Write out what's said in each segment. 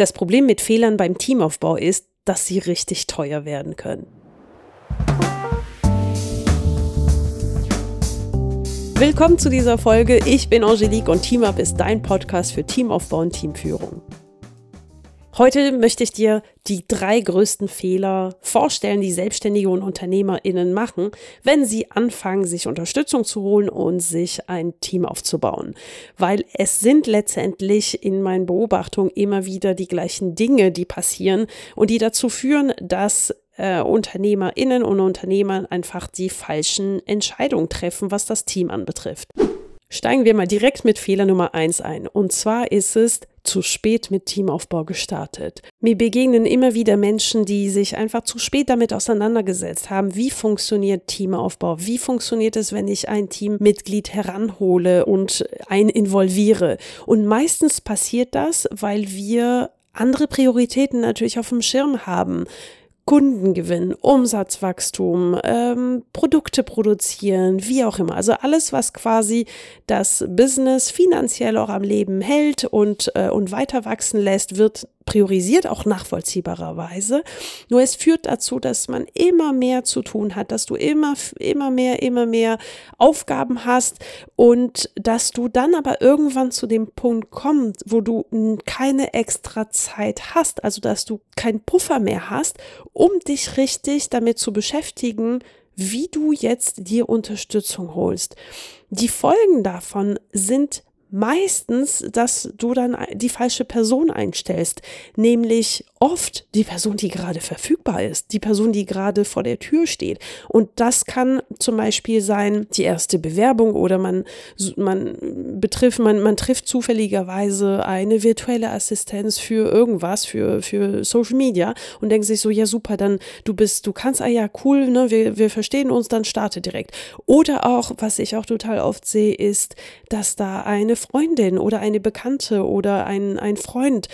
Das Problem mit Fehlern beim Teamaufbau ist, dass sie richtig teuer werden können. Willkommen zu dieser Folge. Ich bin Angelique und TeamUp ist dein Podcast für Teamaufbau und Teamführung. Heute möchte ich dir die drei größten Fehler vorstellen, die Selbstständige und UnternehmerInnen machen, wenn sie anfangen, sich Unterstützung zu holen und sich ein Team aufzubauen. Weil es sind letztendlich in meinen Beobachtungen immer wieder die gleichen Dinge, die passieren und die dazu führen, dass äh, UnternehmerInnen und Unternehmern einfach die falschen Entscheidungen treffen, was das Team anbetrifft. Steigen wir mal direkt mit Fehler Nummer eins ein. Und zwar ist es zu spät mit Teamaufbau gestartet. Mir begegnen immer wieder Menschen, die sich einfach zu spät damit auseinandergesetzt haben, wie funktioniert Teamaufbau, wie funktioniert es, wenn ich ein Teammitglied heranhole und ein involviere. Und meistens passiert das, weil wir andere Prioritäten natürlich auf dem Schirm haben. Kundengewinn, Umsatzwachstum, ähm, Produkte produzieren, wie auch immer. Also alles, was quasi das Business finanziell auch am Leben hält und, äh, und weiter wachsen lässt, wird priorisiert, auch nachvollziehbarerweise. Nur es führt dazu, dass man immer mehr zu tun hat, dass du immer, immer mehr, immer mehr Aufgaben hast und dass du dann aber irgendwann zu dem Punkt kommst, wo du keine extra Zeit hast, also dass du keinen Puffer mehr hast, um dich richtig damit zu beschäftigen, wie du jetzt dir Unterstützung holst. Die Folgen davon sind meistens, dass du dann die falsche Person einstellst, nämlich oft die Person, die gerade verfügbar ist, die Person, die gerade vor der Tür steht. Und das kann zum Beispiel sein, die erste Bewerbung oder man, man betrifft, man, man trifft zufälligerweise eine virtuelle Assistenz für irgendwas, für, für Social Media und denkt sich so, ja super, dann du bist, du kannst, ah ja, cool, ne, wir, wir verstehen uns, dann starte direkt. Oder auch, was ich auch total oft sehe, ist, dass da eine Freundin oder eine Bekannte oder ein, ein Freund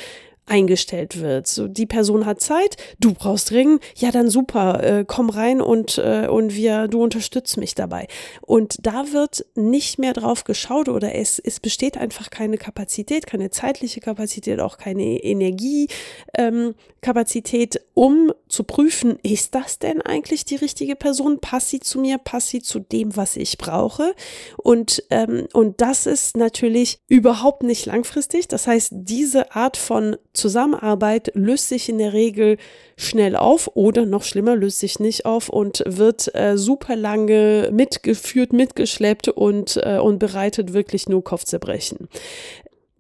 eingestellt wird. So, die Person hat Zeit, du brauchst Ring, ja dann super, äh, komm rein und, äh, und wir, du unterstützt mich dabei. Und da wird nicht mehr drauf geschaut oder es, es besteht einfach keine Kapazität, keine zeitliche Kapazität, auch keine Energiekapazität, ähm, um zu prüfen, ist das denn eigentlich die richtige Person? Passt sie zu mir? Passt sie zu dem, was ich brauche? Und, ähm, und das ist natürlich überhaupt nicht langfristig. Das heißt, diese Art von Zusammenarbeit löst sich in der Regel schnell auf oder noch schlimmer löst sich nicht auf und wird äh, super lange mitgeführt, mitgeschleppt und, äh, und bereitet wirklich nur Kopfzerbrechen.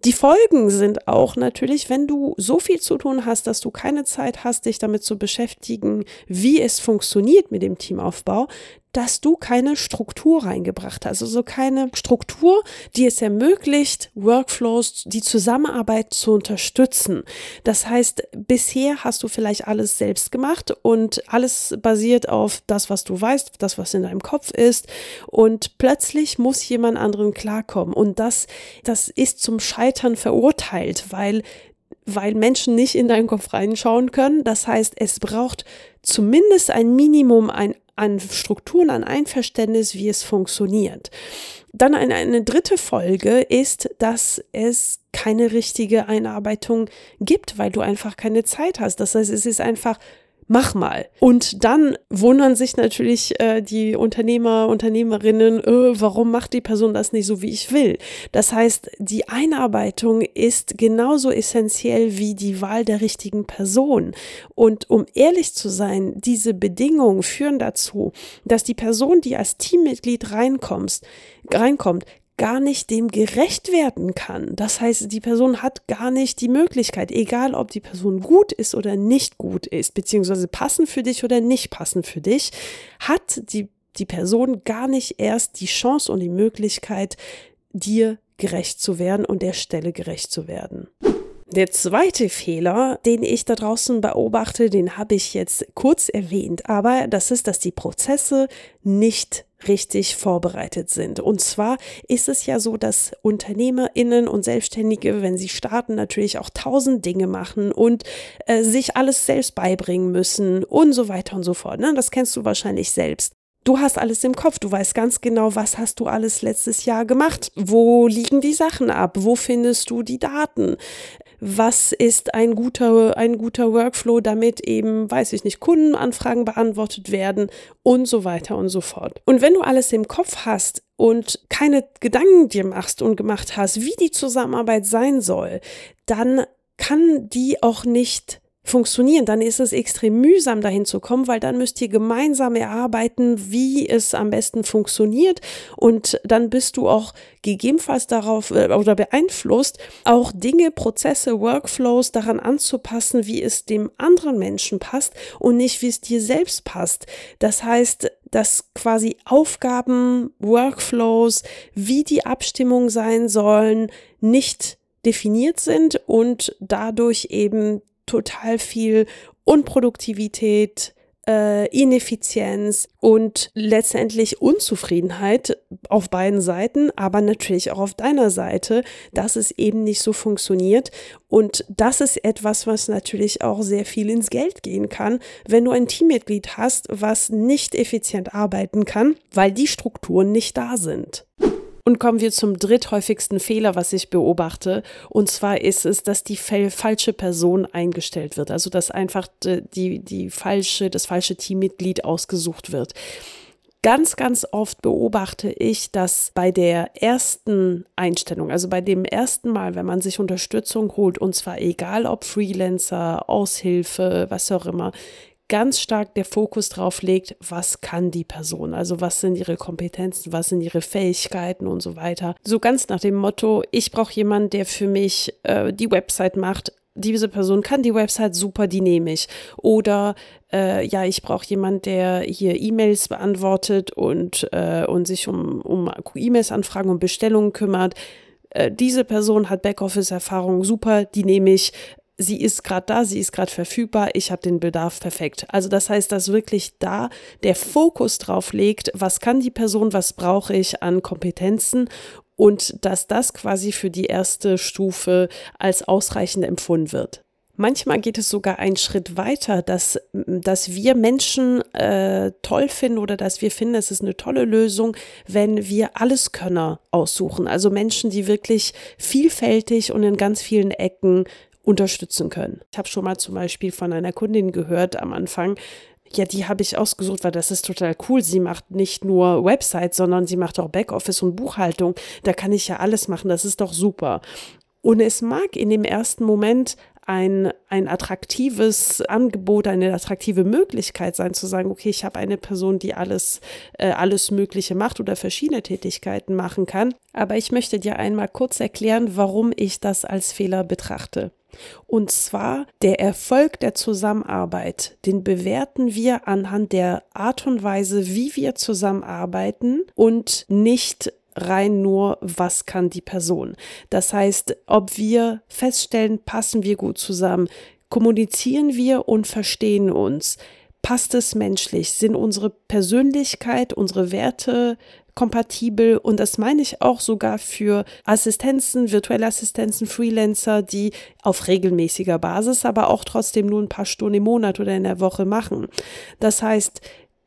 Die Folgen sind auch natürlich, wenn du so viel zu tun hast, dass du keine Zeit hast, dich damit zu beschäftigen, wie es funktioniert mit dem Teamaufbau, dass du keine Struktur reingebracht hast. Also keine Struktur, die es ermöglicht, Workflows, die Zusammenarbeit zu unterstützen. Das heißt, bisher hast du vielleicht alles selbst gemacht und alles basiert auf das, was du weißt, das, was in deinem Kopf ist. Und plötzlich muss jemand anderen klarkommen. Und das, das ist zum Scheitern verurteilt, weil weil Menschen nicht in deinen Kopf reinschauen können. Das heißt, es braucht zumindest ein Minimum ein an Strukturen, an Einverständnis, wie es funktioniert. Dann eine, eine dritte Folge ist, dass es keine richtige Einarbeitung gibt, weil du einfach keine Zeit hast. Das heißt, es ist einfach mach mal. Und dann wundern sich natürlich äh, die Unternehmer, Unternehmerinnen, äh, warum macht die Person das nicht so, wie ich will. Das heißt, die Einarbeitung ist genauso essentiell wie die Wahl der richtigen Person. Und um ehrlich zu sein, diese Bedingungen führen dazu, dass die Person, die als Teammitglied reinkommst, reinkommt, gar nicht dem gerecht werden kann. Das heißt, die Person hat gar nicht die Möglichkeit, egal ob die Person gut ist oder nicht gut ist, beziehungsweise passen für dich oder nicht passen für dich, hat die, die Person gar nicht erst die Chance und die Möglichkeit, dir gerecht zu werden und der Stelle gerecht zu werden. Der zweite Fehler, den ich da draußen beobachte, den habe ich jetzt kurz erwähnt, aber das ist, dass die Prozesse nicht richtig vorbereitet sind. Und zwar ist es ja so, dass UnternehmerInnen und Selbstständige, wenn sie starten, natürlich auch tausend Dinge machen und äh, sich alles selbst beibringen müssen und so weiter und so fort. Ne? Das kennst du wahrscheinlich selbst. Du hast alles im Kopf, du weißt ganz genau, was hast du alles letztes Jahr gemacht, wo liegen die Sachen ab, wo findest du die Daten, was ist ein guter, ein guter Workflow, damit eben, weiß ich nicht, Kundenanfragen beantwortet werden und so weiter und so fort. Und wenn du alles im Kopf hast und keine Gedanken dir machst und gemacht hast, wie die Zusammenarbeit sein soll, dann kann die auch nicht funktionieren, dann ist es extrem mühsam dahin zu kommen, weil dann müsst ihr gemeinsam erarbeiten, wie es am besten funktioniert und dann bist du auch gegebenenfalls darauf äh, oder beeinflusst, auch Dinge, Prozesse, Workflows daran anzupassen, wie es dem anderen Menschen passt und nicht, wie es dir selbst passt. Das heißt, dass quasi Aufgaben, Workflows, wie die Abstimmung sein sollen, nicht definiert sind und dadurch eben total viel Unproduktivität, äh, Ineffizienz und letztendlich Unzufriedenheit auf beiden Seiten, aber natürlich auch auf deiner Seite, dass es eben nicht so funktioniert. Und das ist etwas, was natürlich auch sehr viel ins Geld gehen kann, wenn du ein Teammitglied hast, was nicht effizient arbeiten kann, weil die Strukturen nicht da sind. Und kommen wir zum dritthäufigsten Fehler, was ich beobachte. Und zwar ist es, dass die falsche Person eingestellt wird. Also, dass einfach die, die falsche, das falsche Teammitglied ausgesucht wird. Ganz, ganz oft beobachte ich, dass bei der ersten Einstellung, also bei dem ersten Mal, wenn man sich Unterstützung holt, und zwar egal ob Freelancer, Aushilfe, was auch immer, ganz stark der Fokus drauf legt, was kann die Person, also was sind ihre Kompetenzen, was sind ihre Fähigkeiten und so weiter. So ganz nach dem Motto, ich brauche jemanden, der für mich äh, die Website macht. Diese Person kann die Website super, die nehme ich. Oder äh, ja, ich brauche jemanden, der hier E-Mails beantwortet und, äh, und sich um, um E-Mails-Anfragen und Bestellungen kümmert äh, diese Person hat Backoffice-Erfahrung, super, die nehme ich sie ist gerade da, sie ist gerade verfügbar, ich habe den Bedarf perfekt. Also das heißt, dass wirklich da der Fokus drauf legt, was kann die Person, was brauche ich an Kompetenzen und dass das quasi für die erste Stufe als ausreichend empfunden wird. Manchmal geht es sogar einen Schritt weiter, dass, dass wir Menschen äh, toll finden oder dass wir finden, es ist eine tolle Lösung, wenn wir Alleskönner aussuchen. Also Menschen, die wirklich vielfältig und in ganz vielen Ecken unterstützen können. Ich habe schon mal zum Beispiel von einer Kundin gehört am Anfang, ja, die habe ich ausgesucht, weil das ist total cool. Sie macht nicht nur Websites, sondern sie macht auch Backoffice und Buchhaltung. Da kann ich ja alles machen. Das ist doch super. Und es mag in dem ersten Moment ein, ein attraktives Angebot, eine attraktive Möglichkeit sein, zu sagen, okay, ich habe eine Person, die alles, äh, alles Mögliche macht oder verschiedene Tätigkeiten machen kann. Aber ich möchte dir einmal kurz erklären, warum ich das als Fehler betrachte. Und zwar der Erfolg der Zusammenarbeit, den bewerten wir anhand der Art und Weise, wie wir zusammenarbeiten und nicht rein nur, was kann die Person. Das heißt, ob wir feststellen, passen wir gut zusammen, kommunizieren wir und verstehen uns. Passt es menschlich? Sind unsere Persönlichkeit, unsere Werte kompatibel und das meine ich auch sogar für Assistenzen, virtuelle Assistenzen, Freelancer, die auf regelmäßiger Basis, aber auch trotzdem nur ein paar Stunden im Monat oder in der Woche machen. Das heißt,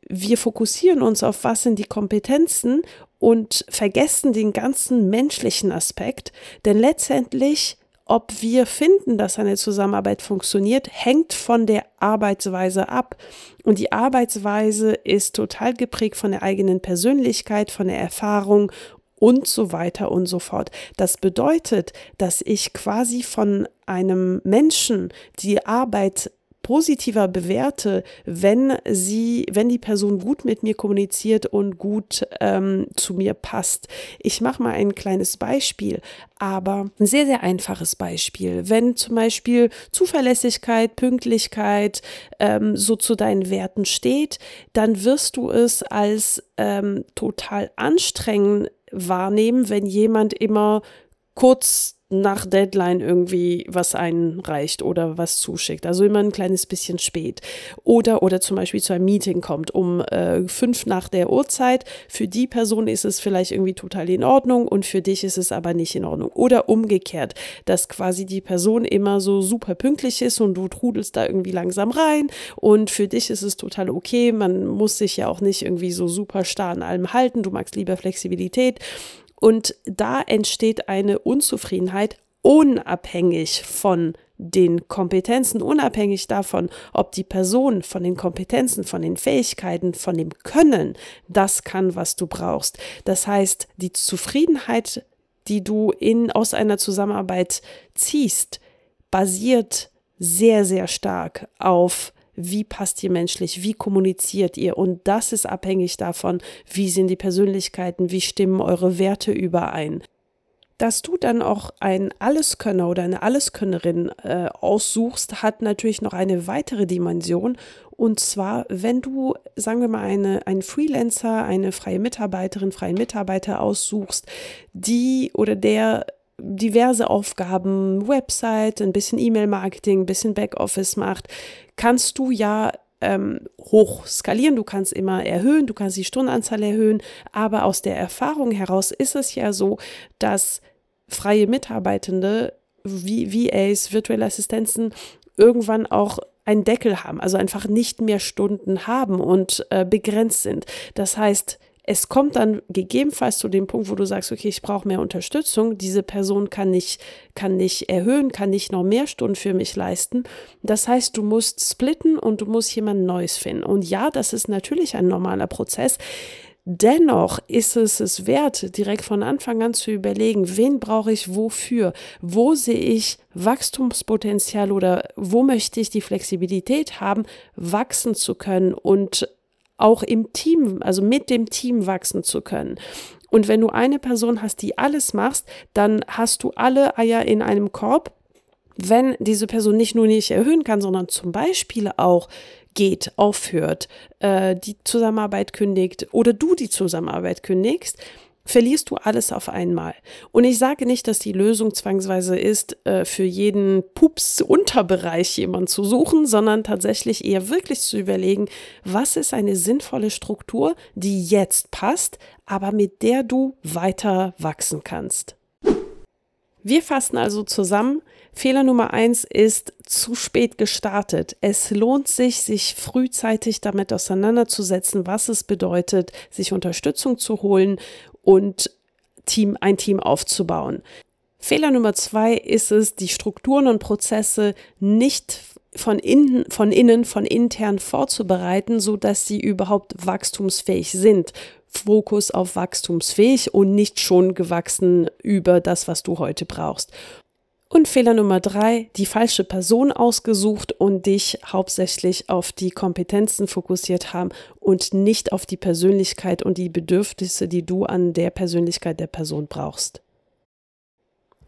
wir fokussieren uns auf, was sind die Kompetenzen und vergessen den ganzen menschlichen Aspekt, denn letztendlich ob wir finden, dass eine Zusammenarbeit funktioniert, hängt von der Arbeitsweise ab. Und die Arbeitsweise ist total geprägt von der eigenen Persönlichkeit, von der Erfahrung und so weiter und so fort. Das bedeutet, dass ich quasi von einem Menschen die Arbeit positiver bewerte, wenn sie, wenn die Person gut mit mir kommuniziert und gut ähm, zu mir passt. Ich mache mal ein kleines Beispiel, aber ein sehr, sehr einfaches Beispiel. Wenn zum Beispiel Zuverlässigkeit, Pünktlichkeit ähm, so zu deinen Werten steht, dann wirst du es als ähm, total anstrengend wahrnehmen, wenn jemand immer kurz nach Deadline irgendwie was einreicht oder was zuschickt. Also immer ein kleines bisschen spät. Oder, oder zum Beispiel zu einem Meeting kommt um äh, fünf nach der Uhrzeit. Für die Person ist es vielleicht irgendwie total in Ordnung und für dich ist es aber nicht in Ordnung. Oder umgekehrt, dass quasi die Person immer so super pünktlich ist und du trudelst da irgendwie langsam rein und für dich ist es total okay. Man muss sich ja auch nicht irgendwie so super starr an allem halten. Du magst lieber Flexibilität und da entsteht eine Unzufriedenheit unabhängig von den Kompetenzen, unabhängig davon, ob die Person von den Kompetenzen, von den Fähigkeiten, von dem Können das kann, was du brauchst. Das heißt, die Zufriedenheit, die du in, aus einer Zusammenarbeit ziehst, basiert sehr, sehr stark auf wie passt ihr menschlich, wie kommuniziert ihr und das ist abhängig davon, wie sind die Persönlichkeiten, wie stimmen eure Werte überein dass du dann auch ein Alleskönner oder eine Alleskönnerin äh, aussuchst, hat natürlich noch eine weitere Dimension. Und zwar, wenn du, sagen wir mal, eine, einen Freelancer, eine freie Mitarbeiterin, freien Mitarbeiter aussuchst, die oder der diverse Aufgaben, Website, ein bisschen E-Mail-Marketing, ein bisschen Backoffice macht, kannst du ja ähm, hoch skalieren, du kannst immer erhöhen, du kannst die Stundenanzahl erhöhen, aber aus der Erfahrung heraus ist es ja so, dass freie Mitarbeitende, wie VAs, virtuelle Assistenzen, irgendwann auch einen Deckel haben, also einfach nicht mehr Stunden haben und äh, begrenzt sind. Das heißt, es kommt dann gegebenenfalls zu dem Punkt, wo du sagst, okay, ich brauche mehr Unterstützung. Diese Person kann nicht, kann nicht erhöhen, kann nicht noch mehr Stunden für mich leisten. Das heißt, du musst splitten und du musst jemand Neues finden. Und ja, das ist natürlich ein normaler Prozess. Dennoch ist es es wert, direkt von Anfang an zu überlegen, wen brauche ich wofür, wo sehe ich Wachstumspotenzial oder wo möchte ich die Flexibilität haben, wachsen zu können und auch im Team, also mit dem Team wachsen zu können. Und wenn du eine Person hast, die alles machst, dann hast du alle Eier in einem Korb. Wenn diese Person nicht nur nicht erhöhen kann, sondern zum Beispiel auch geht, aufhört, äh, die Zusammenarbeit kündigt oder du die Zusammenarbeit kündigst, verlierst du alles auf einmal. Und ich sage nicht, dass die Lösung zwangsweise ist, äh, für jeden Pups-Unterbereich jemand zu suchen, sondern tatsächlich eher wirklich zu überlegen, was ist eine sinnvolle Struktur, die jetzt passt, aber mit der du weiter wachsen kannst. Wir fassen also zusammen, Fehler Nummer eins ist zu spät gestartet. Es lohnt sich, sich frühzeitig damit auseinanderzusetzen, was es bedeutet, sich Unterstützung zu holen und Team, ein Team aufzubauen. Fehler Nummer zwei ist es, die Strukturen und Prozesse nicht von innen, von innen, von intern vorzubereiten, so dass sie überhaupt wachstumsfähig sind. Fokus auf wachstumsfähig und nicht schon gewachsen über das, was du heute brauchst. Und Fehler Nummer drei, die falsche Person ausgesucht und dich hauptsächlich auf die Kompetenzen fokussiert haben und nicht auf die Persönlichkeit und die Bedürfnisse, die du an der Persönlichkeit der Person brauchst.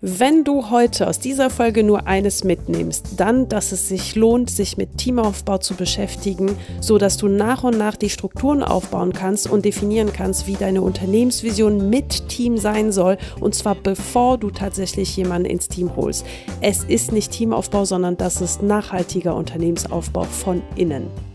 Wenn du heute aus dieser Folge nur eines mitnimmst, dann, dass es sich lohnt, sich mit Teamaufbau zu beschäftigen, so dass du nach und nach die Strukturen aufbauen kannst und definieren kannst, wie deine Unternehmensvision mit Team sein soll, und zwar bevor du tatsächlich jemanden ins Team holst. Es ist nicht Teamaufbau, sondern das ist nachhaltiger Unternehmensaufbau von innen.